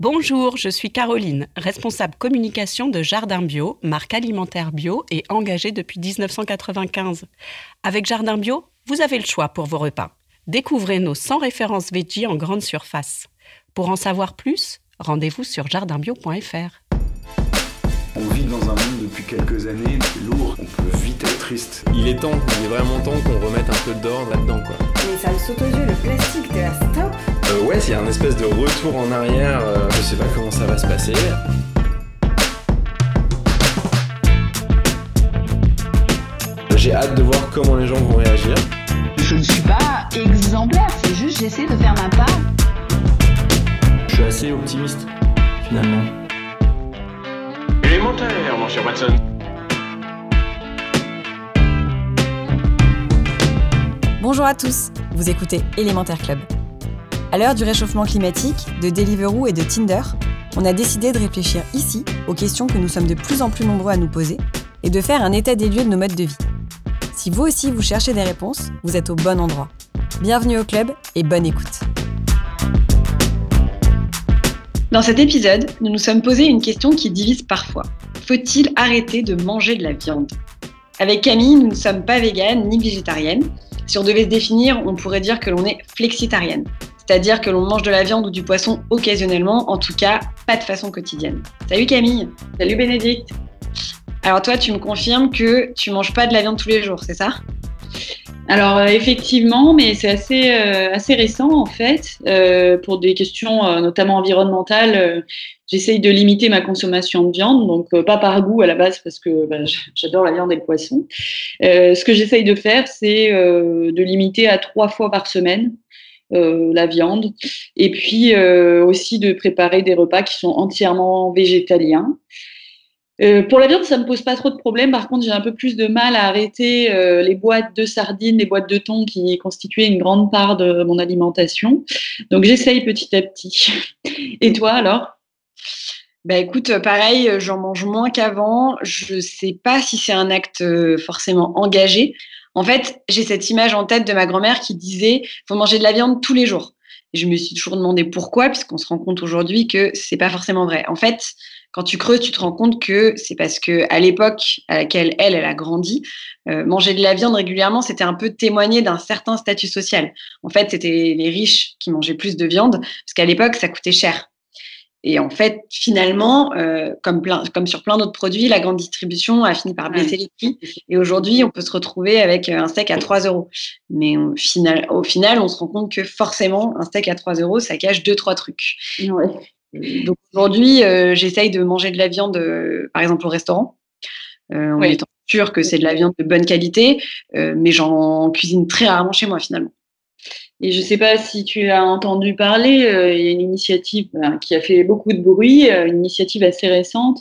Bonjour, je suis Caroline, responsable communication de Jardin Bio, marque alimentaire bio et engagée depuis 1995. Avec Jardin Bio, vous avez le choix pour vos repas. Découvrez nos 100 références veggie en grande surface. Pour en savoir plus, rendez-vous sur jardinbio.fr. On vit dans un monde depuis quelques années lourd, on peut vite être triste. Il est temps, il est vraiment temps qu'on remette un peu d'ordre là-dedans quoi. Mais ça me saute aux yeux, le plastique, de la stop Euh, ouais, s'il y a un espèce de retour en arrière, euh, je sais pas comment ça va se passer. J'ai hâte de voir comment les gens vont réagir. Je ne suis pas exemplaire, c'est juste j'essaie de faire ma part. Je suis assez optimiste finalement. Élémentaire, mon cher Watson. Bonjour à tous, vous écoutez Élémentaire Club. À l'heure du réchauffement climatique, de Deliveroo et de Tinder, on a décidé de réfléchir ici aux questions que nous sommes de plus en plus nombreux à nous poser et de faire un état des lieux de nos modes de vie. Si vous aussi vous cherchez des réponses, vous êtes au bon endroit. Bienvenue au club et bonne écoute. Dans cet épisode, nous nous sommes posé une question qui divise parfois. Faut-il arrêter de manger de la viande? Avec Camille, nous ne sommes pas véganes ni végétariennes. Si on devait se définir, on pourrait dire que l'on est flexitarienne. C'est-à-dire que l'on mange de la viande ou du poisson occasionnellement, en tout cas pas de façon quotidienne. Salut Camille Salut Bénédicte Alors toi, tu me confirmes que tu manges pas de la viande tous les jours, c'est ça? Alors euh, effectivement, mais c'est assez, euh, assez récent en fait. Euh, pour des questions euh, notamment environnementales, j'essaye de limiter ma consommation de viande, donc pas par goût à la base parce que bah, j'adore la viande et le poisson. Ce que j'essaye de faire, c'est de limiter à trois fois par semaine. Euh, la viande et puis euh, aussi de préparer des repas qui sont entièrement végétaliens. Euh, pour la viande, ça me pose pas trop de problèmes. Par contre, j'ai un peu plus de mal à arrêter les boîtes de sardines, les boîtes de thon qui constituaient une grande part de mon alimentation. Donc, j'essaye petit à petit. Et toi, alors? Bah écoute, pareil, j'en mange moins qu'avant. Je sais pas si c'est un acte forcément engagé. En fait, j'ai cette image en tête de ma grand-mère qui disait faut manger de la viande tous les jours. Je me suis toujours demandé pourquoi, puisqu'on se rend compte aujourd'hui que c'est pas forcément vrai. En fait, quand tu creuses, tu te rends compte que c'est parce que à l'époque à laquelle elle, elle a grandi, euh, manger de la viande régulièrement, c'était un peu témoigner d'un certain statut social. En fait, c'était les riches qui mangeaient plus de viande, parce qu'à l'époque, ça coûtait cher. Et en fait, finalement, euh, comme, plein, comme sur plein d'autres produits, la grande distribution a fini par baisser les prix. Et aujourd'hui, on peut se retrouver avec un steak à 3 euros. Mais au final, au final, on se rend compte que forcément, un steak à 3 euros, ça cache deux, trois trucs. Donc aujourd'hui, euh, j'essaye de manger de la viande, euh, par exemple, au restaurant, euh, en étant sûr que c'est de la viande de bonne qualité, euh, mais j'en cuisine très rarement chez moi, finalement. Et je ne sais pas si tu as entendu parler, euh, il y a une initiative ben, qui a fait beaucoup de bruit, euh, une initiative assez récente.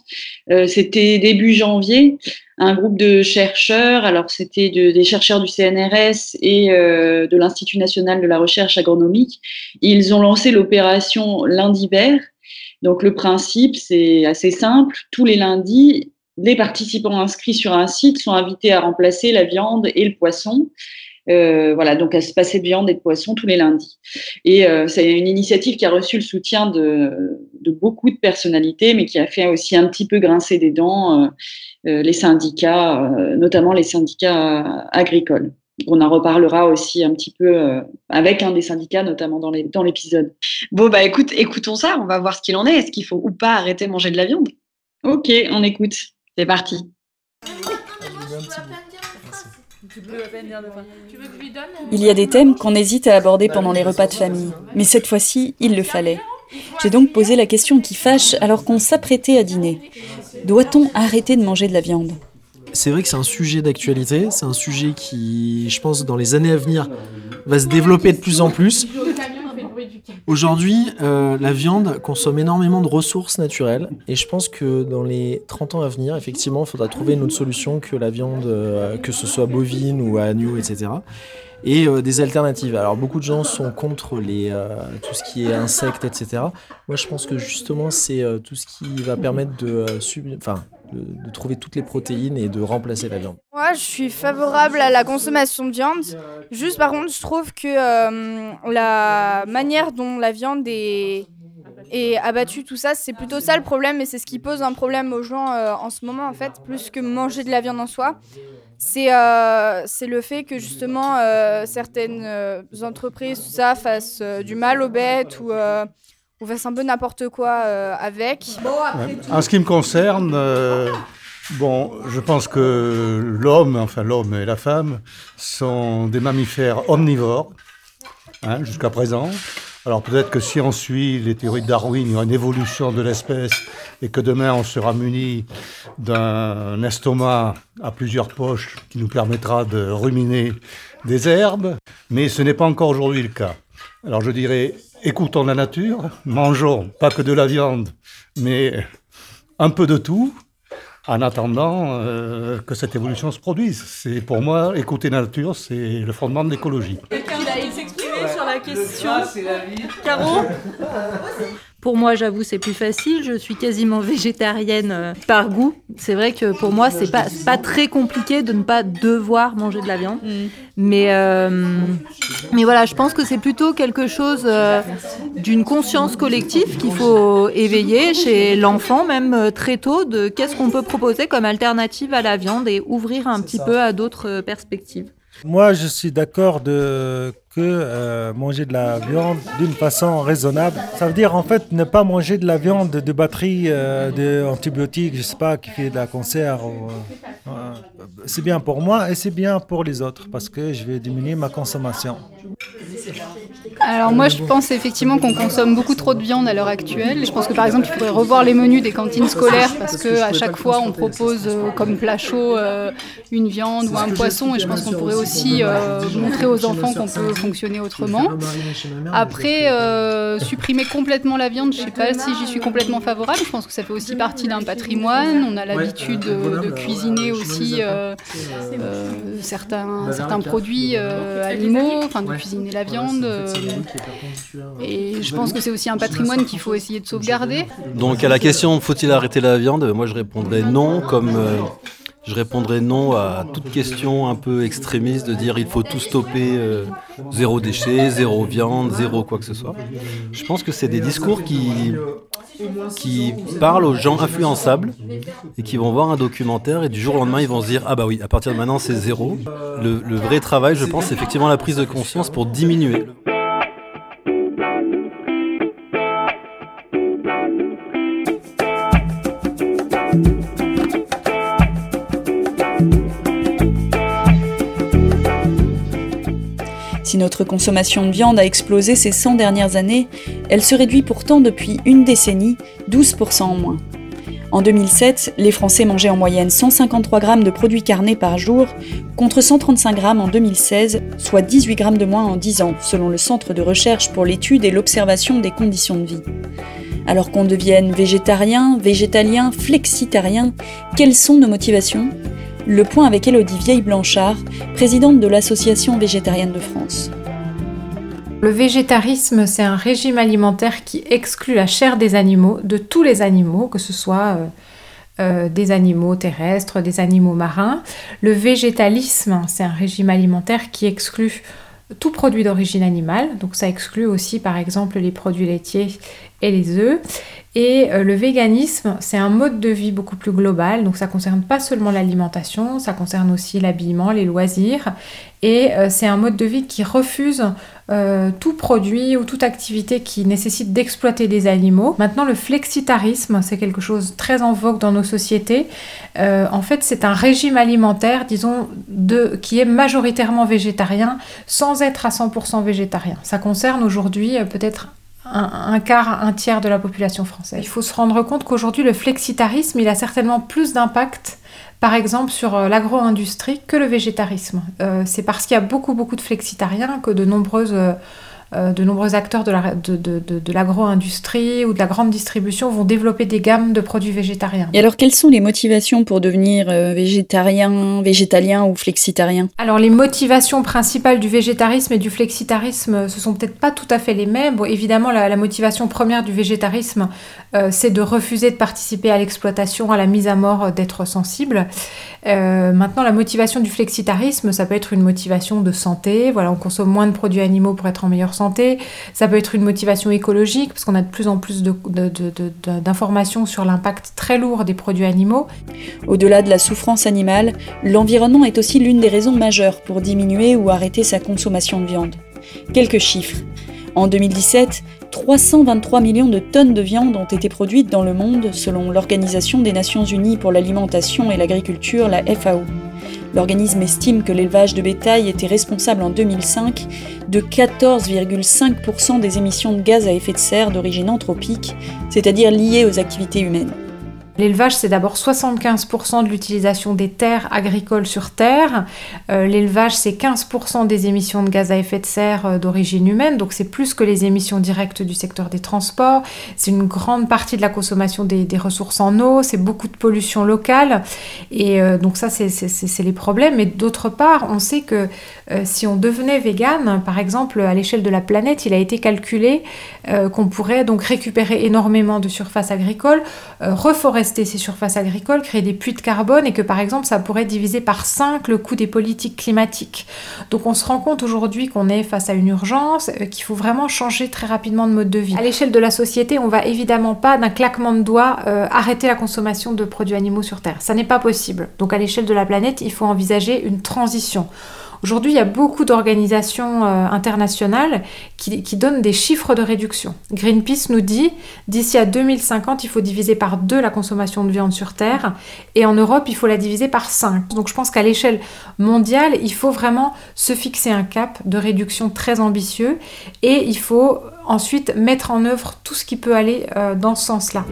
Euh, c'était début janvier, un groupe de chercheurs, alors c'était de- des chercheurs du CNRS et de l'Institut national de la recherche agronomique. Ils ont lancé l'opération lundi vert. Donc le principe, c'est assez simple. Tous les lundis, les participants inscrits sur un site sont invités à remplacer la viande et le poisson. Euh, voilà, donc à se passer de viande et de poisson tous les lundis. Et euh, c'est une initiative qui a reçu le soutien de, beaucoup de personnalités, mais qui a fait aussi un petit peu grincer des dents euh, les syndicats, notamment les syndicats agricoles. On en reparlera aussi un petit peu avec un des syndicats, notamment dans l'épisode. Bon, bah écoute, écoutons ça, on va voir ce qu'il en est. Est-ce qu'il faut ou pas arrêter de manger de la viande? Ok, on écoute. C'est parti. Il y a des thèmes qu'on hésite à aborder pendant les repas de famille, mais cette fois-ci, il le fallait. J'ai donc posé la question qui fâche alors qu'on s'apprêtait à dîner. Doit-on arrêter de manger de la viande? C'est vrai que c'est un sujet d'actualité, c'est un sujet qui, je pense, dans les années à venir, va se développer de plus en plus. Aujourd'hui, euh, la viande consomme énormément de ressources naturelles et je pense que dans les 30 ans à venir, effectivement, il faudra trouver une autre solution que la viande, euh, que ce soit bovine ou agneau, etc. Et euh, des alternatives. Alors beaucoup de gens sont contre les, tout ce qui est insectes, etc. Moi, je pense que justement, c'est tout ce qui va permettre de, sub- enfin, de, trouver toutes les protéines et de remplacer la viande. Moi, je suis favorable à la consommation de viande. Juste, par contre, je trouve que euh, la manière dont la viande est et abattu, tout ça. C'est plutôt ça le problème et c'est ce qui pose un problème aux gens en ce moment, en fait, plus que manger de la viande en soi. C'est c'est le fait que justement certaines entreprises, tout ça, fassent du mal aux bêtes ou on fasse un peu n'importe quoi avec. En ce qui me concerne, Bon, je pense que l'homme, enfin l'homme et la femme, sont des mammifères omnivores, hein, jusqu'à présent. Alors peut-être que si on suit les théories de Darwin, il y aura une évolution de l'espèce et que demain on sera muni d'un estomac à plusieurs poches qui nous permettra de ruminer des herbes, mais ce n'est pas encore aujourd'hui le cas. Alors je dirais, écoutons la nature, mangeons pas que de la viande, mais un peu de tout, en attendant euh, que cette évolution se produise. C'est pour moi, écouter la nature, c'est le fondement de l'écologie. Quelqu'un va s'exprimer sur la question. Caro pour moi, j'avoue, c'est plus facile. Je suis quasiment végétarienne euh, par goût. C'est vrai que pour moi, c'est pas pas très compliqué de ne pas devoir manger de la viande. Mm. Mais euh, mais voilà, je pense que c'est plutôt quelque chose euh, d'une conscience collective qu'il faut éveiller chez l'enfant, même très tôt, de qu'est-ce qu'on peut proposer comme alternative à la viande et ouvrir un petit peu à d'autres perspectives. Moi, je suis d'accord de que euh, manger de la viande d'une façon raisonnable. Ça veut dire en fait ne pas manger de la viande de batterie, euh, d'antibiotiques, je sais pas, qui fait de la cancer. Euh, c'est bien pour moi et c'est bien pour les autres parce que je vais diminuer ma consommation. Alors moi je pense effectivement qu'on consomme beaucoup trop de viande à l'heure actuelle. Je pense que par exemple il faudrait revoir les menus des cantines scolaires parce que à chaque fois on propose euh, comme plat chaud euh, une viande ou un poisson et je pense qu'on pourrait aussi euh, montrer aux enfants qu'on peut fonctionner autrement. Après supprimer complètement la viande, je sais pas si j'y suis complètement favorable. Je pense que ça fait aussi partie d'un patrimoine. On a l'habitude de, cuisiner aussi certains, certains produits animaux, enfin de cuisiner la viande. Et je pense que c'est aussi un patrimoine qu'il faut essayer de sauvegarder. Donc à la question faut-il arrêter la viande? Moi je répondrais non, comme euh, je répondrais non à toute question un peu extrémiste de dire il faut tout stopper, euh, zéro déchet, zéro viande, zéro quoi que ce soit. Je pense que c'est des discours qui, qui parlent aux gens influençables et qui vont voir un documentaire et du jour au lendemain ils vont se dire ah bah oui à partir de maintenant c'est zéro. Le vrai travail je pense c'est effectivement la prise de conscience pour diminuer. Notre consommation de viande a explosé ces 100 dernières années, elle se réduit pourtant depuis une décennie, 12% en moins. En 2007, les Français mangeaient en moyenne 153 grammes de produits carnés par jour, contre 135 grammes en 2016, soit 18 grammes de moins en 10 ans, selon le Centre de recherche pour l'étude et l'observation des conditions de vie. Alors qu'on devienne végétarien, végétalien, flexitarien, quelles sont nos motivations? Le point avec Elodie Vieille-Blanchard, présidente de l'Association végétarienne de France. Le végétarisme, c'est un régime alimentaire qui exclut la chair des animaux, de tous les animaux, que ce soit euh, euh, des animaux terrestres, des animaux marins. Le végétalisme, c'est un régime alimentaire qui exclut tout produit d'origine animale, donc ça exclut aussi par exemple les produits laitiers et les œufs. Et euh, le véganisme, c'est un mode de vie beaucoup plus global, donc ça concerne pas seulement l'alimentation, ça concerne aussi l'habillement, les loisirs, et euh, c'est un mode de vie qui refuse euh, tout produit ou toute activité qui nécessite d'exploiter des animaux. Maintenant, le flexitarisme, c'est quelque chose très en vogue dans nos sociétés. en fait, c'est un régime alimentaire, disons, de, qui est majoritairement végétarien, sans être à 100% végétarien. Ça concerne aujourd'hui peut-être un, quart, un tiers de la population française. Il faut se rendre compte qu'aujourd'hui, le flexitarisme, il a certainement plus d'impact, par exemple, sur euh, l'agro-industrie que le végétarisme. Euh, c'est parce qu'il y a beaucoup, beaucoup de flexitariens que de nombreuses... Euh, euh, de nombreux acteurs de, l'agro-industrie ou de la grande distribution vont développer des gammes de produits végétariens. Et alors, quelles sont les motivations pour devenir euh, végétarien, végétalien ou flexitarien? Alors, les motivations principales du végétarisme et du flexitarisme, ce sont peut-être pas tout à fait les mêmes. Bon, évidemment, la, motivation première du végétarisme, euh, c'est de refuser de participer à l'exploitation, à la mise à mort d'êtres sensibles. maintenant, la motivation du flexitarisme, ça peut être une motivation de santé. Voilà, on consomme moins de produits animaux pour être en meilleure santé, ça peut être une motivation écologique, parce qu'on a de plus en plus d'informations sur l'impact très lourd des produits animaux. Au-delà de la souffrance animale, l'environnement est aussi l'une des raisons majeures pour diminuer ou arrêter sa consommation de viande. Quelques chiffres. En 2017, 323 millions de tonnes de viande ont été produites dans le monde selon l'Organisation des Nations Unies pour l'alimentation et l'agriculture, la FAO. L'organisme estime que l'élevage de bétail était responsable en 2005 de 14,5% des émissions de gaz à effet de serre d'origine anthropique, c'est-à-dire liées aux activités humaines. L'élevage, c'est d'abord 75% de l'utilisation des terres agricoles sur Terre. Euh, l'élevage, c'est 15% des émissions de gaz à effet de serre euh, d'origine humaine, donc c'est plus que les émissions directes du secteur des transports. C'est une grande partie de la consommation des, ressources en eau, c'est beaucoup de pollution locale. Et euh, donc ça, c'est les problèmes. Mais d'autre part, on sait que si on devenait vegan, par exemple, à l'échelle de la planète, il a été calculé qu'on pourrait donc récupérer énormément de surface agricole, reforester ces surfaces agricoles, créer des puits de carbone et que par exemple ça pourrait diviser par 5 le coût des politiques climatiques. Donc on se rend compte aujourd'hui qu'on est face à une urgence, euh, qu'il faut vraiment changer très rapidement de mode de vie. À l'échelle de la société, on va évidemment pas d'un claquement de doigts euh, arrêter la consommation de produits animaux sur Terre. Ça n'est pas possible. Donc à l'échelle de la planète, il faut envisager une transition. Aujourd'hui, il y a beaucoup d'organisations euh, internationales qui, donnent des chiffres de réduction. Greenpeace nous dit, d'ici à 2050, il faut diviser par deux la consommation de viande sur Terre, et en Europe, il faut la diviser par 5. Donc je pense qu'à l'échelle mondiale, il faut vraiment se fixer un cap de réduction très ambitieux, et il faut ensuite mettre en œuvre tout ce qui peut aller euh, dans ce sens-là.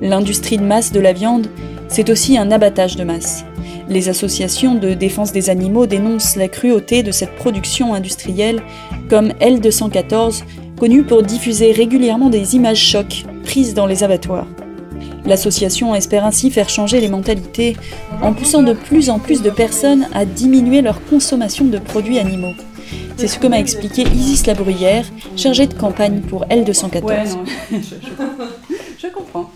L'industrie de masse de la viande, c'est aussi un abattage de masse. Les associations de défense des animaux dénoncent la cruauté de cette production industrielle, comme L214, connue pour diffuser régulièrement des images chocs prises dans les abattoirs. L'association espère ainsi faire changer les mentalités en poussant de plus en plus de personnes à diminuer leur consommation de produits animaux. C'est ce que m'a expliqué Isis Labruyère, chargée de campagne pour L214. je comprends.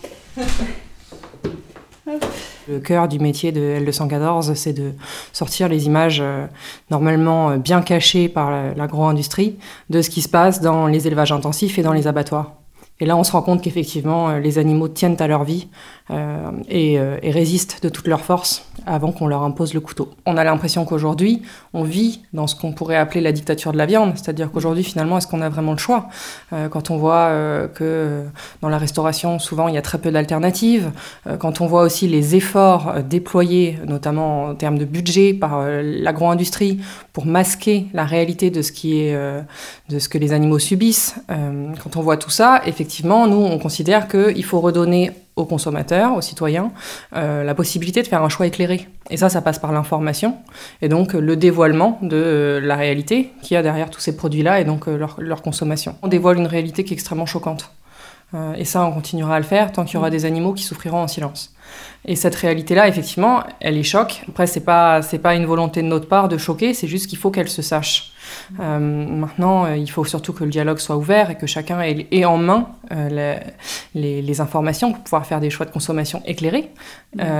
Le cœur du métier de L214, c'est de sortir les images euh, normalement euh, bien cachées par l'agro-industrie de ce qui se passe dans les élevages intensifs et dans les abattoirs. Et là, on se rend compte qu'effectivement, euh, les animaux tiennent à leur vie euh, et, euh, et, résistent de toute leur force avant qu'on leur impose le couteau. On a l'impression qu'aujourd'hui, on vit dans ce qu'on pourrait appeler la dictature de la viande, c'est-à-dire qu'aujourd'hui, finalement, est-ce qu'on a vraiment le choix? Quand on voit que dans la restauration, souvent, il y a très peu d'alternatives, quand on voit aussi les efforts déployés, notamment en termes de budget par l'agro-industrie, pour masquer la réalité de ce, qui est, de ce que les animaux subissent, quand on voit tout ça, effectivement, effectivement, nous, on considère qu'il faut redonner aux consommateurs, aux citoyens, euh, la possibilité de faire un choix éclairé. Et ça, ça passe par l'information et donc le dévoilement de euh, la réalité qu'il y a derrière tous ces produits-là et donc euh, leur, leur, consommation. On dévoile une réalité qui est extrêmement choquante. et ça, on continuera à le faire tant qu'il y aura des animaux qui souffriront en silence. Et cette réalité-là, effectivement, elle est choc. Après, c'est pas c'est pas une volonté de notre part de choquer, c'est juste qu'il faut qu'elle se sache. Euh, maintenant, euh, il faut surtout que le dialogue soit ouvert et que chacun ait, en main euh, les, informations pour pouvoir faire des choix de consommation éclairés.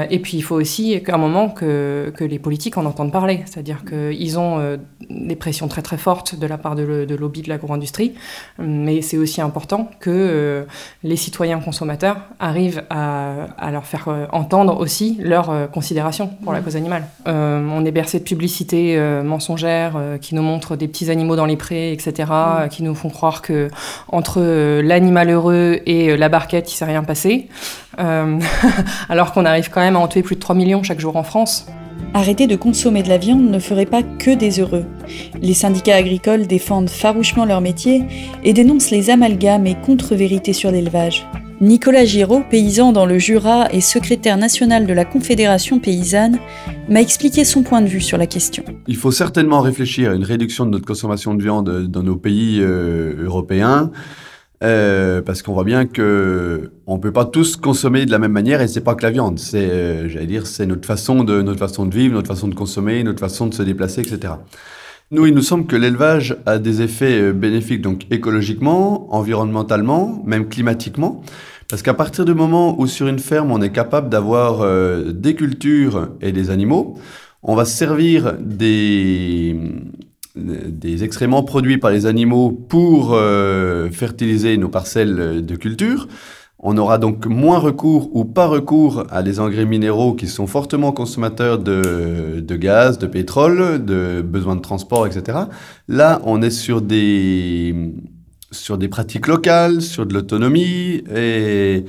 et puis, il faut aussi qu'à un moment que, que, les politiques en entendent parler, c'est-à-dire qu'ils ont des pressions très très fortes de la part de, de lobby de l'agro-industrie, mais c'est aussi important que les citoyens consommateurs arrivent à, à leur faire entendre aussi leurs considérations pour la cause animale. on est bercé de publicités mensongères qui nous montrent des petits animaux dans les prés, etc., mm. qui nous font croire que entre euh, l'animal heureux et euh, la barquette, il s'est rien passé, euh, alors qu'on arrive quand même à en tuer plus de 3 millions chaque jour en France. Arrêter de consommer de la viande ne ferait pas que des heureux. Les syndicats agricoles défendent farouchement leur métier et dénoncent les amalgames et contre-vérités sur l'élevage. Nicolas Giraud, paysan dans le Jura et secrétaire national de la Confédération paysanne, m'a expliqué son point de vue sur la question. Il faut certainement réfléchir à une réduction de notre consommation de viande dans nos pays euh, européens. Euh, parce qu'on voit bien que on peut pas tous consommer de la même manière et c'est pas que la viande, c'est, euh, notre façon de notre façon de vivre, notre façon de consommer, notre façon de se déplacer, etc. Nous, il nous semble que l'élevage a des effets bénéfiques donc écologiquement, environnementalement, même climatiquement. Parce qu'à partir du moment où sur une ferme on est capable d'avoir euh, des cultures et des animaux, on va servir des, des excréments produits par les animaux pour euh, fertiliser nos parcelles de culture. On aura donc moins recours ou pas recours à des engrais minéraux qui sont fortement consommateurs de, gaz, de pétrole, de besoins de transport, etc. Là, on est sur des, sur des pratiques locales, sur de l'autonomie. Et,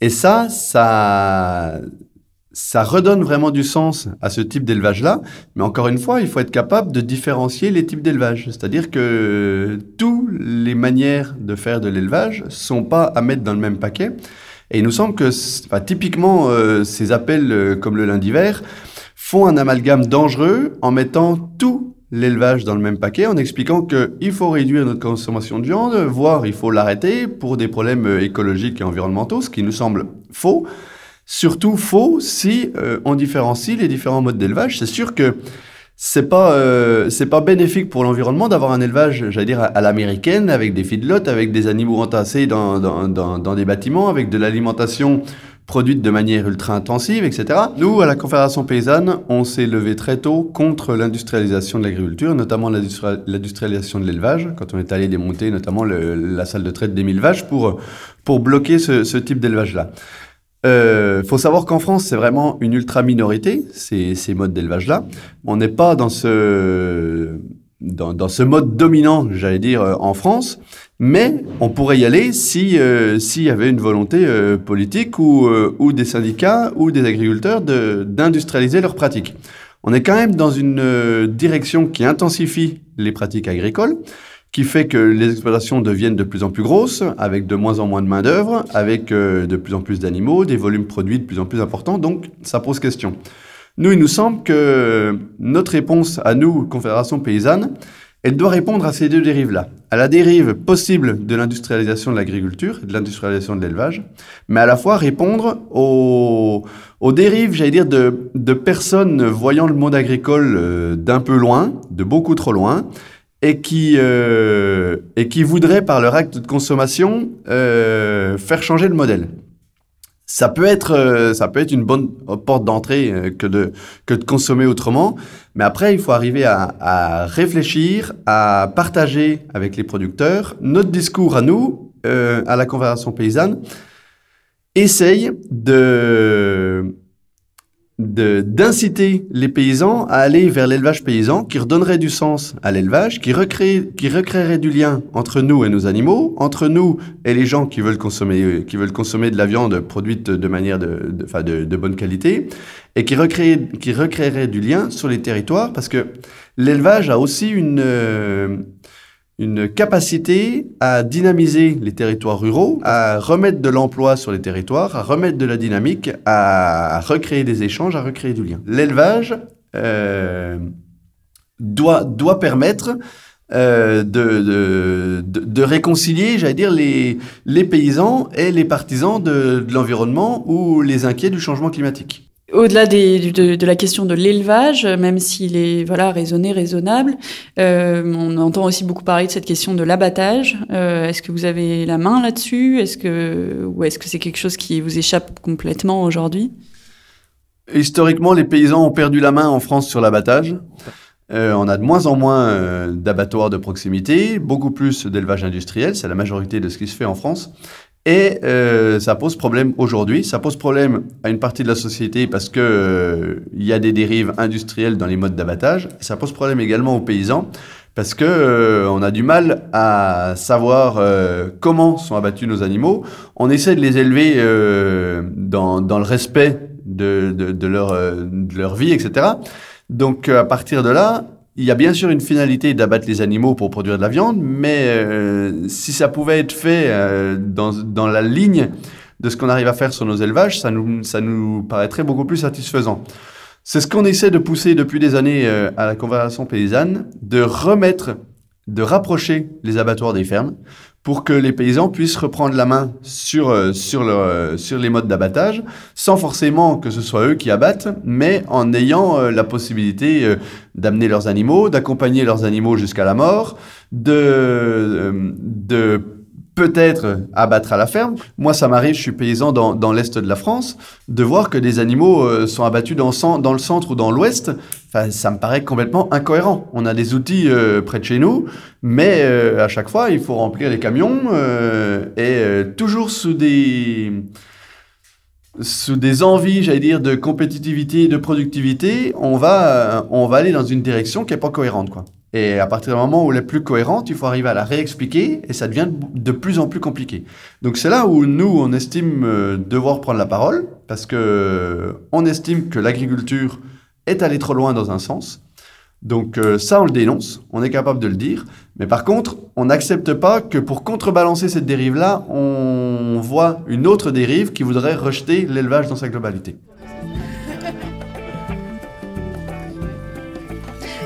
et ça, ça, ça redonne vraiment du sens à ce type d'élevage-là. Mais encore une fois, il faut être capable de différencier les types d'élevage. C'est-à-dire que toutes les manières de faire de l'élevage sont pas à mettre dans le même paquet. Et il nous semble que, typiquement, euh, ces appels euh, comme le lundi vert font un amalgame dangereux en mettant tout l'élevage dans le même paquet, en expliquant qu'il faut réduire notre consommation de viande, voire il faut l'arrêter pour des problèmes euh, écologiques et environnementaux, ce qui nous semble faux surtout faux si euh, on différencie les différents modes d'élevage. C'est sûr que c'est pas euh, c'est pas bénéfique pour l'environnement d'avoir un élevage, j'allais dire à, l'américaine, avec des feedlots, avec des animaux entassés dans, dans, dans, dans des bâtiments, avec de l'alimentation produite de manière ultra intensive, etc. Nous, à la Confédération paysanne, on s'est levé très tôt contre l'industrialisation de l'agriculture, notamment l'industrialisation de l'élevage, quand on est allé démonter notamment le, la salle de traite des mille vaches pour, pour bloquer ce, ce type d'élevage-là. Il euh, faut savoir qu'en France, c'est vraiment une ultra minorité, ces, ces modes d'élevage-là. On n'est pas dans ce, dans, ce mode dominant, j'allais dire, euh, en France, mais on pourrait y aller si euh, s'il y avait une volonté euh, politique ou, ou des syndicats ou des agriculteurs d'industrialiser leurs pratiques. On est quand même dans une direction qui intensifie les pratiques agricoles qui fait que les exploitations deviennent de plus en plus grosses, avec de moins en moins de main-d'œuvre, avec euh, de plus en plus d'animaux, des volumes produits de plus en plus importants, donc ça pose question. Nous, il nous semble que notre réponse à nous, Confédération paysanne, elle doit répondre à ces deux dérives-là. À la dérive possible de l'industrialisation de l'agriculture, de l'industrialisation de l'élevage, mais à la fois répondre aux, aux dérives, j'allais dire, de, de personnes voyant le monde agricole euh, d'un peu loin, de beaucoup trop loin, et qui, euh, et qui voudraient, par leur acte de consommation, euh, faire changer le modèle. Ça peut être, euh, ça peut être une bonne porte d'entrée euh, que, de, que de consommer autrement, mais après, il faut arriver à, à réfléchir, à partager avec les producteurs. Notre discours à nous, euh, à la Confédération paysanne, essaye de d'inciter les paysans à aller vers l'élevage paysan qui redonnerait du sens à l'élevage, qui, recrée, qui recréerait du lien entre nous et nos animaux, entre nous et les gens qui veulent consommer, qui veulent consommer de la viande produite de manière de, de, de, bonne qualité, et qui, qui recréerait du lien sur les territoires, parce que l'élevage a aussi une... Euh, une capacité à dynamiser les territoires ruraux, à remettre de l'emploi sur les territoires, à remettre de la dynamique, à recréer des échanges, à recréer du lien. L'élevage euh, doit, doit permettre euh, de, de, de, réconcilier, j'allais dire, les, les paysans et les partisans de, de l'environnement ou les inquiets du changement climatique. Au-delà de, la question de l'élevage, même s'il est voilà raisonné, raisonnable, euh, on entend aussi beaucoup parler de cette question de l'abattage. Euh, est-ce que vous avez la main là-dessus? Est-ce que ou est-ce que c'est quelque chose qui vous échappe complètement aujourd'hui? Historiquement, les paysans ont perdu la main en France sur l'abattage. Euh, on a de moins en moins d'abattoirs de proximité, beaucoup plus d'élevage industriel, c'est la majorité de ce qui se fait en France. Et euh, ça pose problème aujourd'hui. Ça pose problème à une partie de la société parce que euh, il y a des dérives industrielles dans les modes d'abattage. Ça pose problème également aux paysans parce que euh, on a du mal à savoir euh, comment sont abattus nos animaux. On essaie de les élever dans, dans, le respect de, de, leur, de leur vie, etc. Donc à partir de là, il y a bien sûr une finalité d'abattre les animaux pour produire de la viande, mais euh, si ça pouvait être fait euh, dans, dans, la ligne de ce qu'on arrive à faire sur nos élevages, ça nous, ça nous paraîtrait beaucoup plus satisfaisant. C'est ce qu'on essaie de pousser depuis des années euh, à la Confédération paysanne, de remettre, de rapprocher les abattoirs des fermes pour que les paysans puissent reprendre la main sur, euh, euh, sur les modes d'abattage, sans forcément que ce soit eux qui abattent, mais en ayant euh, la possibilité d'amener leurs animaux, d'accompagner leurs animaux jusqu'à la mort, de peut-être abattre à la ferme. Moi, ça m'arrive, je suis paysan dans, l'est de la France, de voir que des animaux euh, sont abattus dans, le centre ou dans l'ouest. Ça me paraît complètement incohérent. On a des outils euh, près de chez nous, mais euh, à chaque fois, il faut remplir les camions et toujours sous des sous des envies, j'allais dire, de compétitivité, de productivité, on va, on va aller dans une direction qui n'est pas cohérente, quoi. Et à partir du moment où elle est plus cohérente, il faut arriver à la réexpliquer et ça devient de plus en plus compliqué. Donc c'est là où nous, on estime euh, devoir prendre la parole parce que euh, on estime que l'agriculture est allée trop loin dans un sens. Donc euh, ça, on le dénonce, on est capable de le dire. Mais par contre, on n'accepte pas que pour contrebalancer cette dérive-là, on voit une autre dérive qui voudrait rejeter l'élevage dans sa globalité.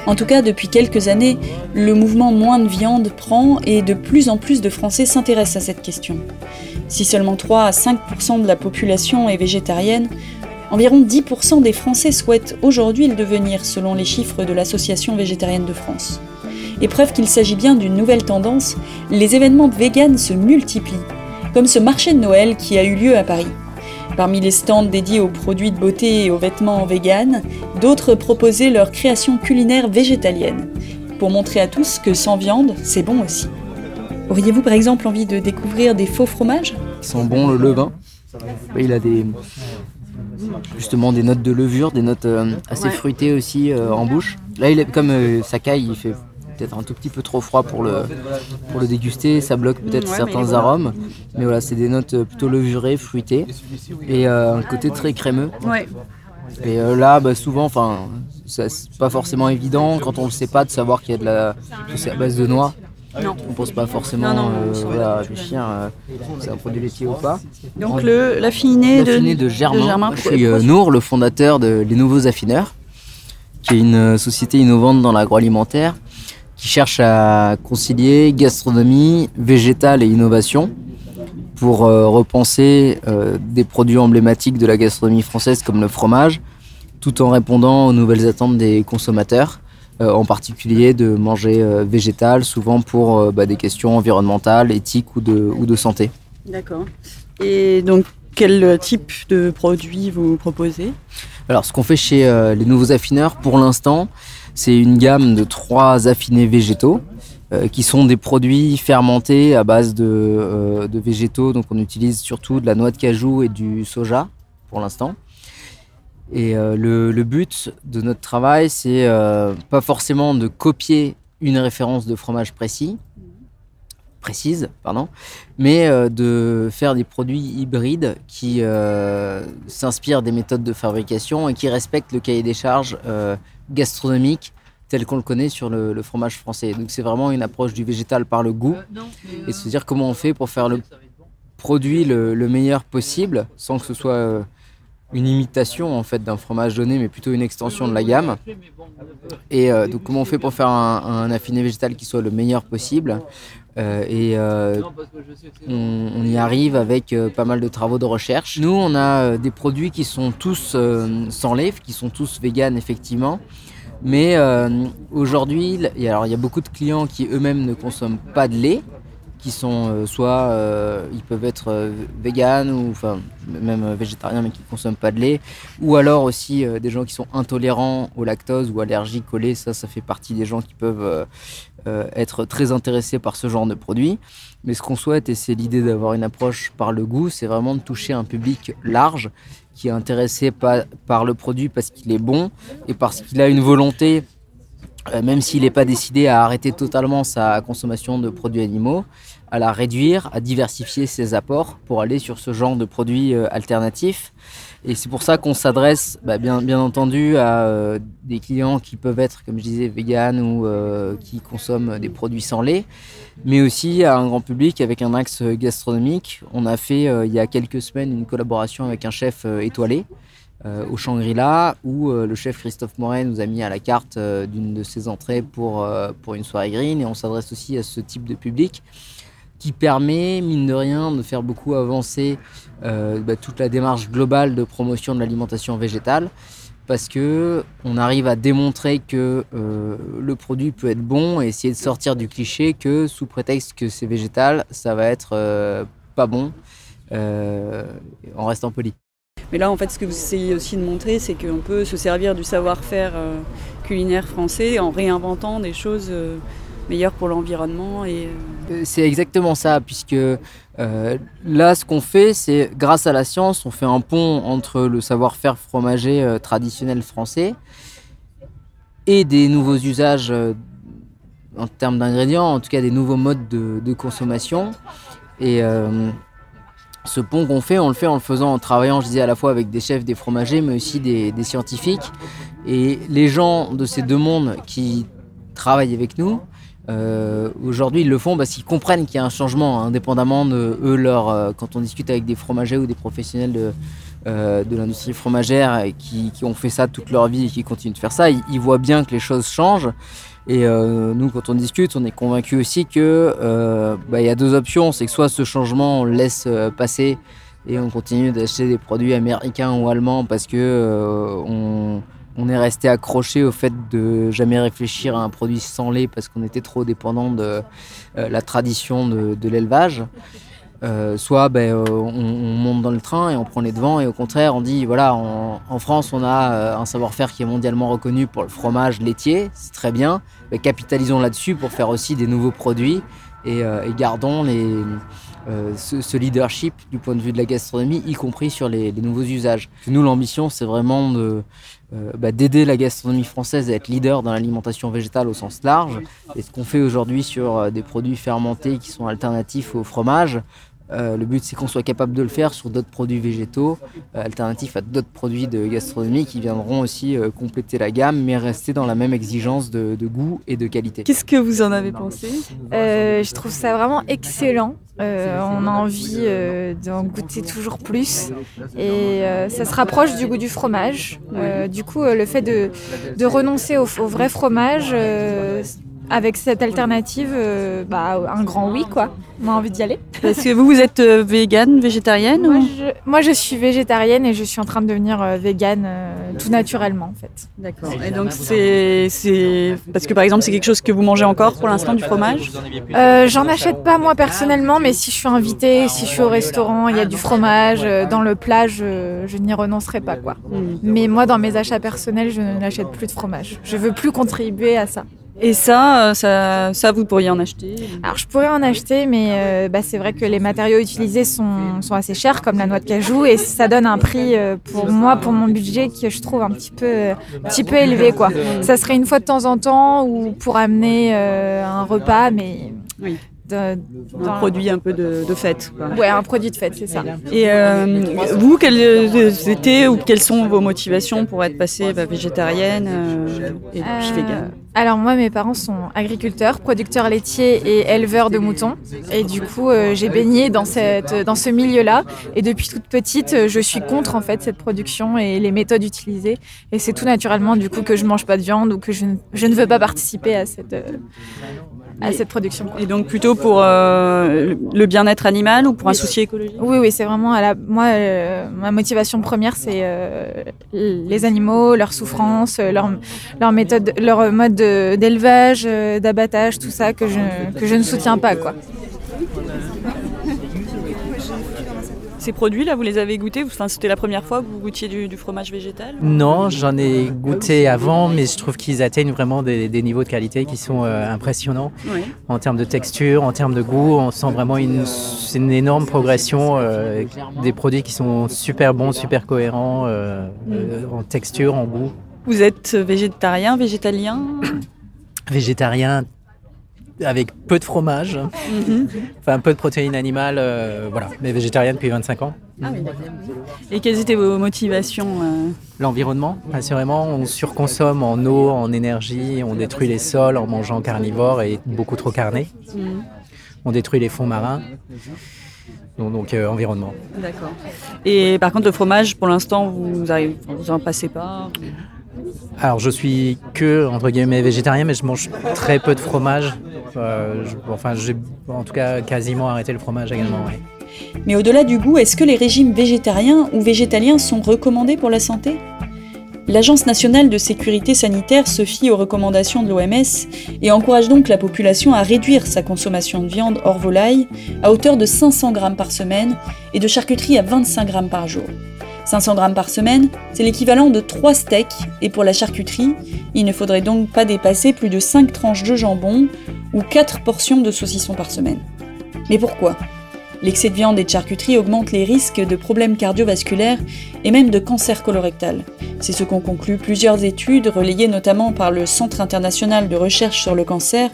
En tout cas, depuis quelques années, le mouvement Moins de viande prend et de plus en plus de Français s'intéressent à cette question. Si seulement 3 à 5% de la population est végétarienne, environ 10% des Français souhaitent aujourd'hui le devenir selon les chiffres de l'Association végétarienne de France. Et preuve qu'il s'agit bien d'une nouvelle tendance, les événements véganes se multiplient, comme ce marché de Noël qui a eu lieu à Paris. Parmi les stands dédiés aux produits de beauté et aux vêtements vegan, d'autres proposaient leur création culinaire végétalienne, pour montrer à tous que sans viande, c'est bon aussi. Auriez-vous par exemple envie de découvrir des faux fromages? Ils sont bons, le levain. Il a des justement des notes de levure, des notes euh, assez fruitées aussi euh, en bouche. Là, il est comme euh, Sakai, il fait peut-être un tout petit peu trop froid pour le, pour le déguster, ça bloque peut-être certains arômes. Mais voilà, c'est des notes plutôt levurées, fruitées et euh, un côté très crémeux. Et euh, là, bah, souvent, enfin, c'est pas forcément évident quand on le sait pas de savoir qu'il y a de la. c'est à base de noix. Non. On pense pas forcément non, euh, réfléchir c'est un produit laitier ou pas. Donc le l'affiné de, de Germain. Je suis Nour, le fondateur de Les Nouveaux Affineurs, qui est une société innovante dans l'agroalimentaire qui cherche à concilier gastronomie, végétale et innovation pour euh, repenser euh, des produits emblématiques de la gastronomie française comme le fromage, tout en répondant aux nouvelles attentes des consommateurs, euh, en particulier de manger végétal, souvent pour bah, des questions environnementales, éthiques ou de, ou de santé. D'accord. Et donc, quel type de produits vous proposez? Alors, ce qu'on fait chez les nouveaux affineurs, pour l'instant, c'est une gamme de trois affinés végétaux euh, qui sont des produits fermentés à base euh, de, végétaux. Donc on utilise surtout de la noix de cajou et du soja pour l'instant. Et euh, le, but de notre travail, c'est pas forcément de copier une référence de fromage précis, précise, pardon, mais de faire des produits hybrides qui s'inspirent des méthodes de fabrication et qui respectent le cahier des charges gastronomique tel qu'on le connaît sur le, fromage français. Donc c'est vraiment une approche du végétal par le goût et se dire comment on fait pour faire le produit le, meilleur possible sans que ce soit euh, une imitation en fait d'un fromage donné mais plutôt une extension de la gamme. Et euh, donc comment on fait pour faire un, affiné végétal qui soit le meilleur possible euh, et on, y arrive avec pas mal de travaux de recherche. Nous, on a des produits qui sont tous sans lait, qui sont tous véganes effectivement, mais euh, aujourd'hui, il y a beaucoup de clients qui eux-mêmes ne consomment pas de lait, qui sont euh, soit euh, ils peuvent être véganes ou enfin même végétariens mais qui ne consomment pas de lait, ou alors aussi des gens qui sont intolérants au lactose ou allergiques au lait. Ça, ça fait partie des gens qui peuvent être très intéressés par ce genre de produit. Mais ce qu'on souhaite, et c'est l'idée d'avoir une approche par le goût, c'est vraiment de toucher un public large qui est intéressé par, le produit parce qu'il est bon et parce qu'il a une volonté, euh, même s'il n'est pas décidé à arrêter totalement sa consommation de produits animaux, à la réduire, à diversifier ses apports pour aller sur ce genre de produits euh, alternatifs. Et c'est pour ça qu'on s'adresse, bah, bien, entendu, à euh, des clients qui peuvent être, comme je disais, vegan ou qui consomment des produits sans lait, mais aussi à un grand public avec un axe gastronomique. On a fait il y a quelques semaines une collaboration avec un chef étoilé. au Shangri-La, où le chef Christophe Moret nous a mis à la carte d'une de ses entrées pour, pour une soirée green. Et on s'adresse aussi à ce type de public qui permet, mine de rien, de faire beaucoup avancer euh, bah, toute la démarche globale de promotion de l'alimentation végétale. parce que on arrive à démontrer que euh, le produit peut être bon et essayer de sortir du cliché que sous prétexte que c'est végétal, ça va être euh, pas bon en restant poli. Mais là, en fait, ce que vous essayez aussi de montrer, c'est qu'on peut se servir du savoir-faire culinaire français en réinventant des choses euh, meilleures pour l'environnement. Et, Euh, C'est exactement ça, puisque euh, là, ce qu'on fait, c'est grâce à la science, on fait un pont entre le savoir-faire fromager euh, traditionnel français et des nouveaux usages euh, en termes d'ingrédients, en tout cas des nouveaux modes de, consommation. Et euh, ce pont qu'on fait, on le fait en le faisant en travaillant, je disais, à la fois avec des chefs, des fromagers, mais aussi des scientifiques. Et les gens de ces deux mondes qui travaillent avec nous, euh, aujourd'hui, ils le font parce qu'ils comprennent qu'il y a un changement, hein, indépendamment de eux, leur, euh, quand on discute avec des fromagers ou des professionnels de, euh, l'industrie fromagère qui, ont fait ça toute leur vie et qui continuent de faire ça, ils, voient bien que les choses changent. Et nous, quand on discute, on est convaincu aussi que bah, y a deux options, c'est que soit ce changement on le laisse passer et on continue d'acheter des produits américains ou allemands parce que on, on est resté accroché au fait de jamais réfléchir à un produit sans lait parce qu'on était trop dépendant de euh, la tradition de, l'élevage. Euh, soit ben, euh, on, on monte dans le train et on prend les devants et au contraire on dit voilà en, France on a un savoir-faire qui est mondialement reconnu pour le fromage laitier, c'est très bien, mais capitalisons là-dessus pour faire aussi des nouveaux produits et, gardons ce, leadership du point de vue de la gastronomie, y compris sur les, nouveaux usages. Nous l'ambition c'est vraiment de bah, d'aider la gastronomie française à être leader dans l'alimentation végétale au sens large. Et ce qu'on fait aujourd'hui sur euh, des produits fermentés qui sont alternatifs au fromage, euh, le but c'est qu'on soit capable de le faire sur d'autres produits végétaux, euh, alternatifs à d'autres produits de gastronomie qui viendront aussi euh, compléter la gamme, mais rester dans la même exigence de, goût et de qualité. Qu'est-ce que vous en avez pensé? Je trouve ça vraiment excellent. On a envie d'en goûter toujours plus. Et ça se rapproche du goût du fromage. Du coup, le fait de, renoncer au, vrai fromage, avec cette alternative, euh, bah, un grand oui, quoi. On a envie d'y aller. Parce que vous, vous êtes euh, végane, végétarienne Moi ou- je, moi, je suis végétarienne et je suis en train de devenir euh, végane euh, tout naturellement, en fait. D'accord. Et donc, c'est parce que par exemple, c'est quelque chose que vous mangez encore pour l'instant, du fromage? Euh, J'en achète pas moi personnellement, mais si je suis invitée, si je suis au restaurant, il y a du fromage dans le plat, je, je n'y renoncerai pas quoi. Mais moi, dans mes achats personnels, je n'achète plus de fromage. Je veux plus contribuer à ça. Et ça, euh, ça, ça, vous pourriez en acheter Alors je pourrais en acheter, mais euh, bah, c'est vrai que les matériaux utilisés sont, sont assez chers, comme la noix de cajou, et ça donne un prix euh, pour moi, pour mon budget, que je trouve un petit peu, euh, un petit peu élevé. Quoi. Ça serait une fois de temps en temps ou pour amener euh, un repas, mais Oui. De- un produit un peu de, de fête. quoi. Ouais, un produit de fête, c'est ça. Et euh, vous, quelles étaient ou quelles sont vos motivations pour être passée bah, végétarienne euh, et Euh, végane? Alors moi, mes parents sont agriculteurs, producteurs laitiers et éleveurs de moutons. Et du coup, euh, j'ai baigné dans, cette, dans ce milieu-là. Et depuis toute petite, euh, je suis contre en fait cette production et les méthodes utilisées. Et c'est tout naturellement du coup que je mange pas de viande ou que je, ne- je ne veux pas participer à cette, euh, à cette production. quoi. Et donc plutôt pour euh, le bien-être animal ou pour un souci écologique? Oui, oui, c'est vraiment à la. Moi, euh, ma motivation première, c'est euh, les animaux, leur souffrance, leur, leur méthode, leur mode de- d'élevage, d'abattage, tout ça que je, que je ne soutiens pas, quoi. Ces produits-là, vous les avez goûtés Enfin, C'était la première fois que vous goûtiez du, du fromage végétal Non, j'en ai goûté avant, mais je trouve qu'ils atteignent vraiment des, des niveaux de qualité qui sont euh, impressionnants. Oui. En termes de texture, en termes de goût, on sent vraiment une, énorme progression. euh, des produits qui sont super bons, super cohérents euh, euh, en texture, en goût. Vous êtes végétarien, végétalien Végétarien avec peu de fromage, Mhm. enfin peu de protéines animales, euh, voilà, mais végétarien depuis 25 ans. Ah oui. Et quelles étaient vos motivations euh L'environnement, assurément, on surconsomme en eau, en énergie, on détruit les sols en mangeant carnivore et beaucoup trop carné. Mhm. On détruit les fonds marins. Donc, donc, euh, environnement. D'accord. Et par contre, le fromage, pour l'instant, vous arrivez, vous en passez pas Alors je suis que entre guillemets végétarien, mais je mange très peu de fromage. Euh, enfin, j'ai en tout cas quasiment arrêté le fromage également. Mais au-delà du goût, est-ce que les régimes végétariens ou végétaliens sont recommandés pour la santé? L'Agence nationale de sécurité sanitaire se fie aux recommandations de l'OMS et encourage donc la population à réduire sa consommation de viande hors volaille à hauteur de 500 grammes par semaine et de charcuterie à 25 grammes par jour. 500 grammes par semaine, c'est l'équivalent de 3 steaks, et pour la charcuterie, il ne faudrait donc pas dépasser plus de 5 tranches de jambon ou 4 portions de saucisson par semaine. Mais pourquoi? L'excès de viande et de charcuterie augmente les risques de problèmes cardiovasculaires et même de cancer colorectal. C'est ce qu'ont conclu plusieurs études relayées notamment par le Centre international de recherche sur le cancer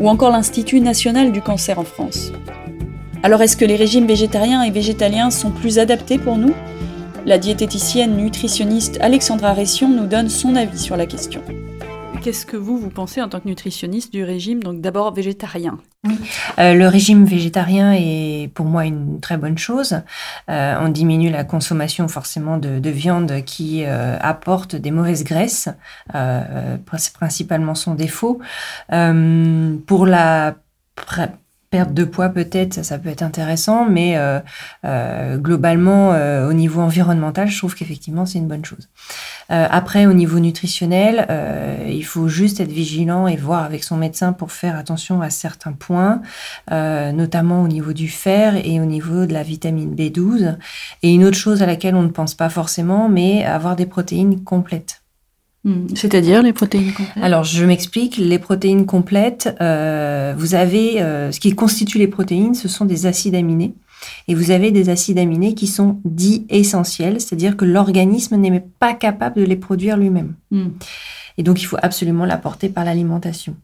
ou encore l'Institut national du cancer en France. Alors est-ce que les régimes végétariens et végétaliens sont plus adaptés pour nous? La diététicienne nutritionniste Alexandra Ression nous donne son avis sur la question. Qu'est-ce que vous, vous pensez en tant que nutritionniste du régime, donc d'abord végétarien? Oui. Euh, le régime végétarien est pour moi une très bonne chose. Euh, on diminue la consommation forcément de, de viande qui euh, apporte des mauvaises graisses, euh, principalement son défaut. Euh, pour la perte de poids peut-être, ça, peut être intéressant, mais euh, euh, globalement, euh, au niveau environnemental, je trouve qu'effectivement, c'est une bonne chose. Après, au niveau nutritionnel, il faut juste être vigilant et voir avec son médecin pour faire attention à certains points, notamment au niveau du fer et au niveau de la vitamine B12. Et une autre chose à laquelle on ne pense pas forcément, mais avoir des protéines complètes. Hmm. C'est-à-dire les protéines complètes? Alors, je m'explique. Les protéines complètes, euh, vous avez euh, ce qui constitue les protéines, ce sont des acides aminés. Et vous avez des acides aminés qui sont dits essentiels, c'est-à-dire que l'organisme n'est pas capable de les produire lui-même. Hmm. Et donc, il faut absolument l'apporter par l'alimentation.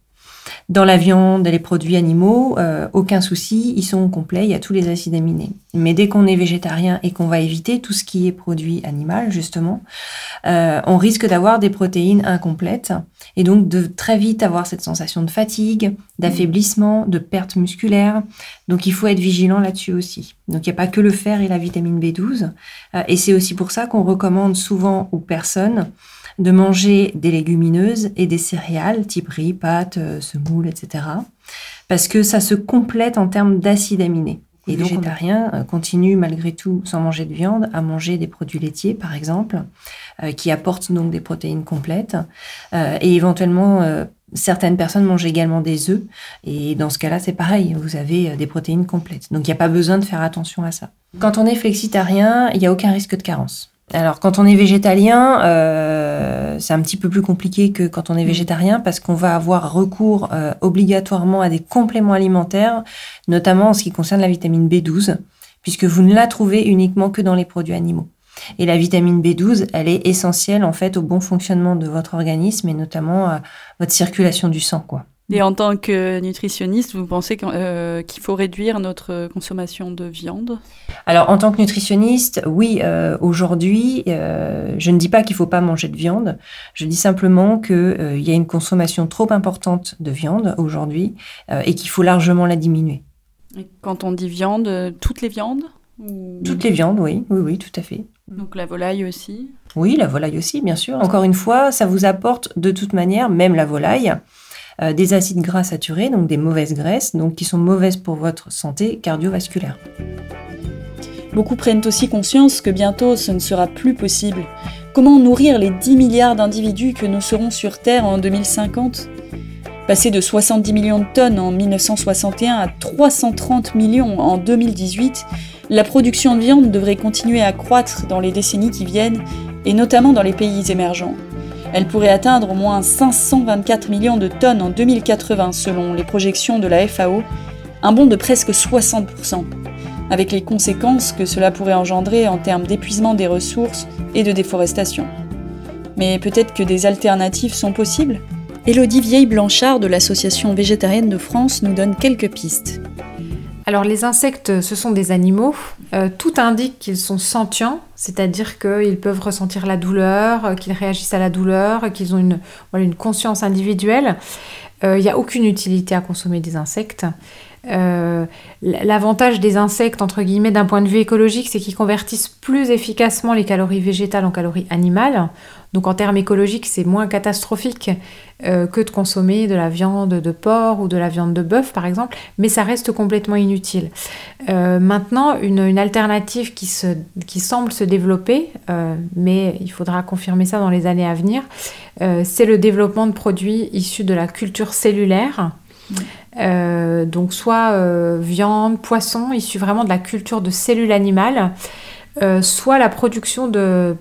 Dans la viande, les produits animaux, euh, aucun souci, ils sont complets, il y a tous les acides aminés. Mais dès qu'on est végétarien et qu'on va éviter tout ce qui est produit animal, justement, euh, on risque d'avoir des protéines incomplètes et donc de très vite avoir cette sensation de fatigue, d'affaiblissement, de perte musculaire. Donc il faut être vigilant là-dessus aussi. Donc il n'y a pas que le fer et la vitamine B12. Euh, et c'est aussi pour ça qu'on recommande souvent aux personnes de manger des légumineuses et des céréales, type riz, pâtes, euh, semoule, etc. Parce que ça se complète en termes d'acides aminés. Et donc, les végétariens euh, continuent malgré tout, sans manger de viande, à manger des produits laitiers, par exemple, euh, qui apportent donc des protéines complètes. Euh, et éventuellement, euh, certaines personnes mangent également des œufs. Et dans ce cas-là, c'est pareil, vous avez des protéines complètes. Donc, il n'y a pas besoin de faire attention à ça. Quand on est flexitarien, il n'y a aucun risque de carence. Alors, quand on est végétalien, euh, c'est un petit peu plus compliqué que quand on est végétarien parce qu'on va avoir recours euh, obligatoirement à des compléments alimentaires, notamment en ce qui concerne la vitamine B12, puisque vous ne la trouvez uniquement que dans les produits animaux. Et la vitamine B12, elle est essentielle en fait au bon fonctionnement de votre organisme et notamment à votre circulation du sang, quoi. Et en tant que nutritionniste, vous pensez qu'il euh, faut réduire notre consommation de viande? Alors, en tant que nutritionniste, oui, euh, aujourd'hui, euh, je ne dis pas qu'il ne faut pas manger de viande. Je dis simplement qu'il euh, y a une consommation trop importante de viande aujourd'hui et qu'il faut largement la diminuer. Et quand on dit viande, toutes les viandes ou... Toutes les viandes, oui, oui, oui, tout à fait. Donc la volaille aussi? Oui, la volaille aussi, bien sûr. Encore une fois, ça vous apporte de toute manière, même la volaille, euh, des acides gras saturés, donc des mauvaises graisses, donc qui sont mauvaises pour votre santé cardiovasculaire. Beaucoup prennent aussi conscience que bientôt ce ne sera plus possible. Comment nourrir les 10 milliards d'individus que nous serons sur Terre en 2050 Passer de 70 millions de tonnes en 1961 à 330 millions en 2018, la production de viande devrait continuer à croître dans les décennies qui viennent, et notamment dans les pays émergents. Elle pourrait atteindre au moins 524 millions de tonnes en 2080 selon les projections de la FAO, un bond de presque 60%, avec les conséquences que cela pourrait engendrer en termes d'épuisement des ressources et de déforestation. Mais peut-être que des alternatives sont possibles? Élodie Vieille-Blanchard de l'Association végétarienne de France nous donne quelques pistes. Alors les insectes, ce sont des animaux. Euh, tout indique qu'ils sont sentients, c'est-à-dire qu'ils peuvent ressentir la douleur, euh, qu'ils réagissent à la douleur, qu'ils ont une, conscience individuelle. Il n'y a aucune utilité à consommer des insectes. Euh, l'avantage des insectes, entre guillemets, d'un point de vue écologique, c'est qu'ils convertissent plus efficacement les calories végétales en calories animales. Donc en termes écologiques, c'est moins catastrophique euh, que de consommer de la viande de porc ou de la viande de bœuf, par exemple, mais ça reste complètement inutile. Euh, maintenant, une, alternative qui, se, qui semble se développer, mais il faudra confirmer ça dans les années à venir, c'est le développement de produits issus de la culture cellulaire. Euh, donc soit euh, viande, poisson, issus vraiment de la culture de cellules animales, euh, soit la production de,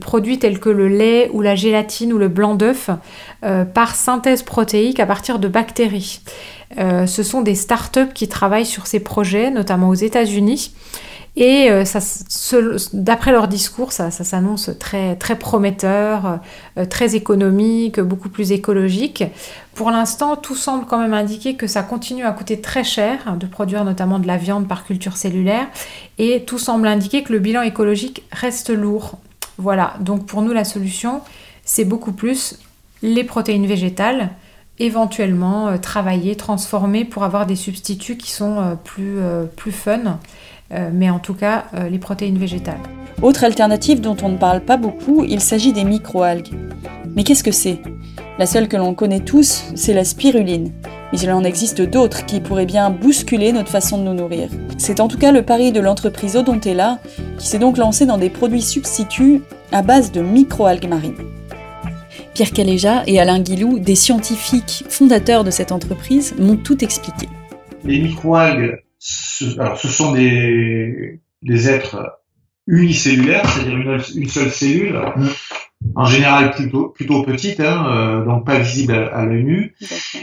produits tels que le lait ou la gélatine ou le blanc d'œuf par synthèse protéique à partir de bactéries. ce sont des startups qui travaillent sur ces projets, notamment aux États-Unis. Et euh, d'après leur discours, ça, s'annonce très, prometteur, euh, très économique, beaucoup plus écologique. Pour l'instant, tout semble quand même indiquer que ça continue à coûter très cher de produire notamment de la viande par culture cellulaire. Et tout semble indiquer que le bilan écologique reste lourd. Voilà, donc pour nous, la solution, c'est beaucoup plus les protéines végétales éventuellement euh, travailler, transformer pour avoir des substituts qui sont plus, plus fun euh, mais en tout cas euh, les protéines végétales. Autre alternative dont on ne parle pas beaucoup, il s'agit des microalgues. Mais qu'est-ce que c'est? La seule que l'on connaît tous, c'est la spiruline. Mais il en existe d'autres qui pourraient bien bousculer notre façon de nous nourrir. C'est en tout cas le pari de l'entreprise Odontella, qui s'est donc lancée dans des produits substituts à base de microalgues marines. Pierre Caléja et Alain Guilou, des scientifiques fondateurs de cette entreprise, m'ont tout expliqué. Les microalgues ce, alors ce sont des, des êtres unicellulaires, c'est-à-dire une, une, seule cellule, mm. en général plutôt plutôt petite, hein, euh, donc pas visible à, l'œil nu.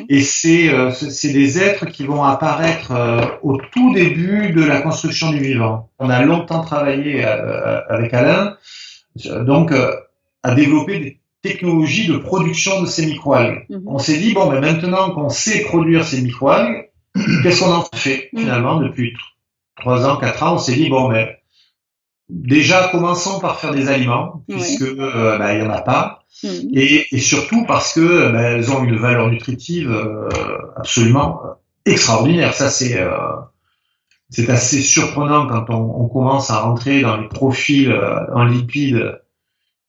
Et c'est euh, c'est des êtres qui vont apparaître euh, au tout début de la construction du vivant. On a longtemps travaillé avec Alain, donc à développer des technologies de production de ces microalgues. Mm-hmm. On s'est dit bon, ben maintenant qu'on sait produire ces microalgues, Qu'est-ce qu'on en fait finalement depuis trois ans, quatre ans On s'est dit bon, mais déjà commençons par faire des aliments puisque euh, bah, il y en a pas, mm. et, et, surtout parce que bah, elles ont une valeur nutritive euh, absolument extraordinaire. Ça c'est euh, c'est assez surprenant quand on, on, commence à rentrer dans les profils en lipides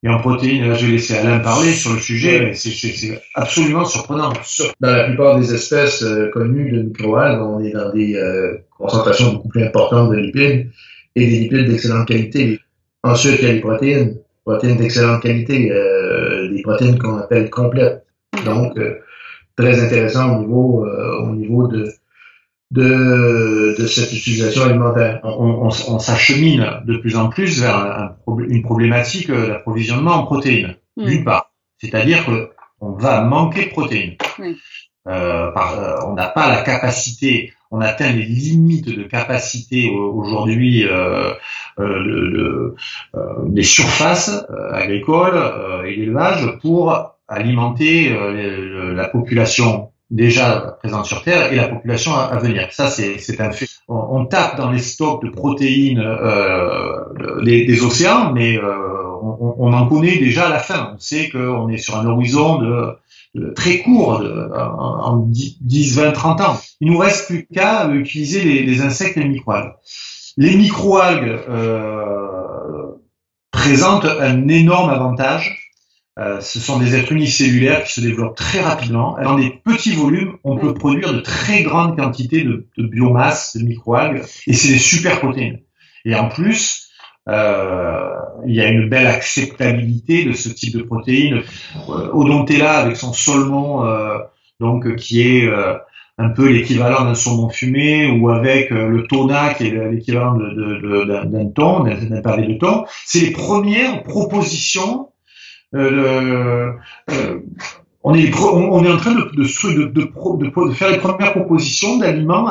et en protéines, là, je vais laisser Alain parler sur le sujet, mais c'est absolument surprenant. Dans la plupart des espèces euh, connues de microalgues, on est dans des euh, concentrations beaucoup plus importantes de lipides et des lipides d'excellente qualité. Ensuite, il y a les protéines, protéines d'excellente qualité, euh, des protéines qu'on appelle complètes. Donc, très intéressant au niveau, au niveau de, de, de cette utilisation alimentaire. On, on, s'achemine de plus en plus vers un, une problématique d'approvisionnement en protéines, mm. d'une part. C'est-à-dire que on va manquer de protéines. Euh, par, euh, on n'a pas la capacité, on atteint les limites de capacité aujourd'hui euh, euh, des surfaces agricoles et l'élevage pour alimenter la population déjà présente sur Terre et la population à, venir. Ça, c'est un fait. On, tape dans les stocks de protéines euh, des, océans, mais euh, on, on, en connaît déjà la fin. On sait qu'on est sur un horizon de, très court, de, en 10, 20, 30 ans. Il nous reste plus qu'à utiliser les, les, insectes et les microalgues. Les microalgues euh, présentent un énorme avantage euh, ce sont des êtres unicellulaires qui se développent très rapidement. Dans des petits volumes, on peut produire de très grandes quantités de, biomasse, de microalgues, et c'est des super protéines. Et en plus, euh, il y a une belle acceptabilité de ce type de protéines. Euh, Odontella avec son saumon, euh, donc qui est euh, un peu l'équivalent d'un saumon fumé, ou avec le tona qui est l'équivalent d'un thon, d'un pavé de thon, c'est les premières propositions euh, euh, on est, on, est en train de, de, de, de faire les premières propositions d'aliments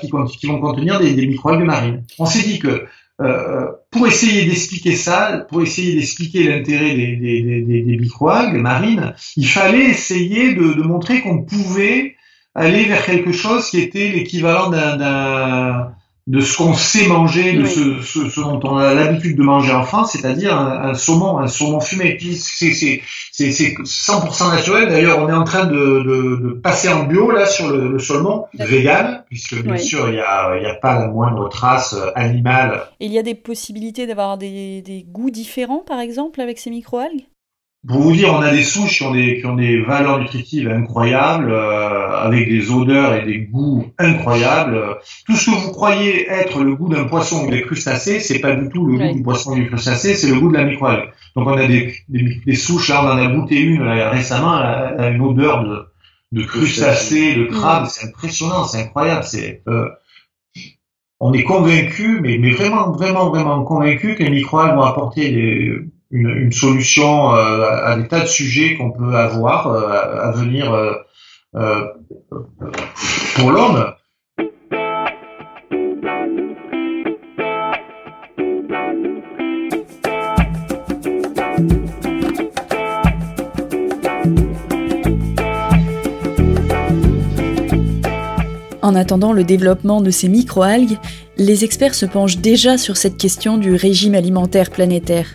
qui, qui, vont contenir des, des microalgues marines. On s'est dit que euh, pour essayer d'expliquer ça, pour essayer d'expliquer l'intérêt des, des, des, des, microalgues marines, il fallait essayer de, de montrer qu'on pouvait aller vers quelque chose qui était l'équivalent d'un de ce qu'on sait manger, de ce, ce, ce, dont on a l'habitude de manger en France, c'est-à-dire un, un, saumon, un saumon fumé. C'est 100% naturel. D'ailleurs, on est en train de, de, de, passer en bio là sur le, le saumon vegan, puisque bien sûr il n'y a, y a pas la moindre trace animale. Et il y a des possibilités d'avoir des, des goûts différents, par exemple, avec ces microalgues? Pour vous dire, on a des souches qui ont des, qui ont des valeurs nutritives incroyables, euh, avec des odeurs et des goûts incroyables. Tout ce que vous croyez être le goût d'un poisson ou des crustacés, c'est pas du tout le goût du poisson ou du crustacé, c'est le goût de la microalgue. Donc on a des, des, souches, là on en a goûté une récemment, elle a une odeur de, de crustacés, de crabe, c'est impressionnant, c'est incroyable. C'est euh, on est convaincu, mais, mais vraiment, vraiment, vraiment convaincu que les microalgues vont apporter des une, solution euh, à des tas de sujets qu'on peut avoir euh, à venir euh, pour l'homme. En attendant le développement de ces microalgues, les experts se penchent déjà sur cette question du régime alimentaire planétaire.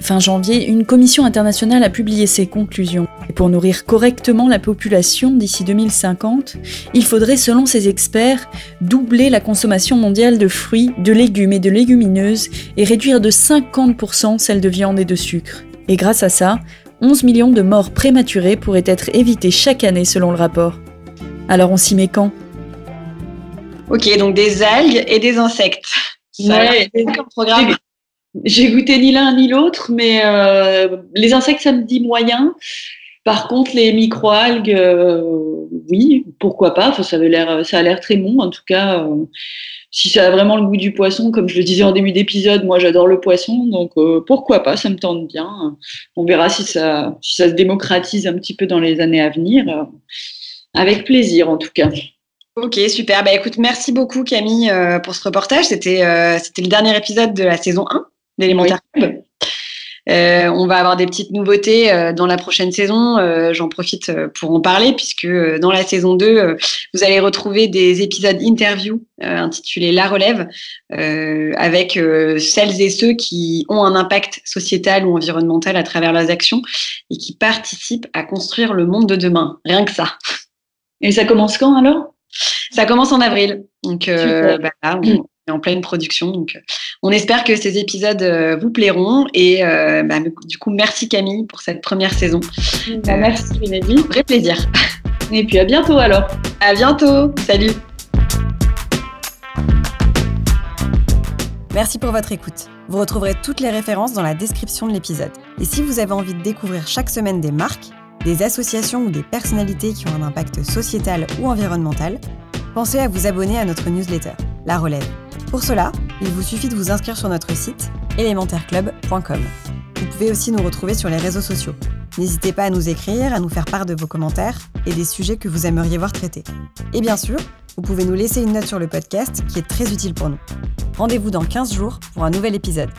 Fin janvier, une commission internationale a publié ses conclusions. pour nourrir correctement la population d'ici 2050, il faudrait, selon ces experts, doubler la consommation mondiale de fruits, de légumes et de légumineuses et réduire de 50% celle de viande et de sucre. Et grâce à ça, 11 millions de morts prématurées pourraient être évitées chaque année selon le rapport. Alors on s'y met quand? Ok, donc des algues et des insectes. Ça ouais, comme programme. J'ai goûté ni l'un ni l'autre, mais euh, les insectes, ça me dit moyen. Par contre, les microalgues, euh, oui, pourquoi pas. Ça, avait l'air, ça a l'air très bon. En tout cas, euh, si ça a vraiment le goût du poisson, comme je le disais en début d'épisode, moi j'adore le poisson, donc pourquoi pas, ça me tente bien. On verra si ça, si ça se démocratise un petit peu dans les années à venir. Avec plaisir, en tout cas. Ok, super. Bah écoute, merci beaucoup Camille pour ce reportage. C'était, c'était le dernier épisode de la saison 1 d'Élémentaire Club. Euh, on va avoir des petites nouveautés euh, dans la prochaine saison. Euh, j'en profite pour en parler puisque dans la saison 2, vous allez retrouver des épisodes interview intitulés La relève avec celles et ceux qui ont un impact sociétal ou environnemental à travers leurs actions et qui participent à construire le monde de demain. Rien que ça. Et ça commence quand alors? Ça commence en avril. Donc bah, là, on, en pleine production. Donc, euh, on espère que ces épisodes euh, vous plairont. Et euh, bah, du coup, merci Camille pour cette première saison. Bah, merci Mélanie. Vrai plaisir. Et puis à bientôt alors. À bientôt. Salut. Merci pour votre écoute. Vous retrouverez toutes les références dans la description de l'épisode. Et si vous avez envie de découvrir chaque semaine des marques, des associations ou des personnalités qui ont un impact sociétal ou environnemental, pensez à vous abonner à notre newsletter, La Relève. Pour cela, il vous suffit de vous inscrire sur notre site élémentaireclub.com. Vous pouvez aussi nous retrouver sur les réseaux sociaux. N'hésitez pas à nous écrire, à nous faire part de vos commentaires et des sujets que vous aimeriez voir traités. Et bien sûr, vous pouvez nous laisser une note sur le podcast qui est très utile pour nous. Rendez-vous dans 15 jours pour un nouvel épisode.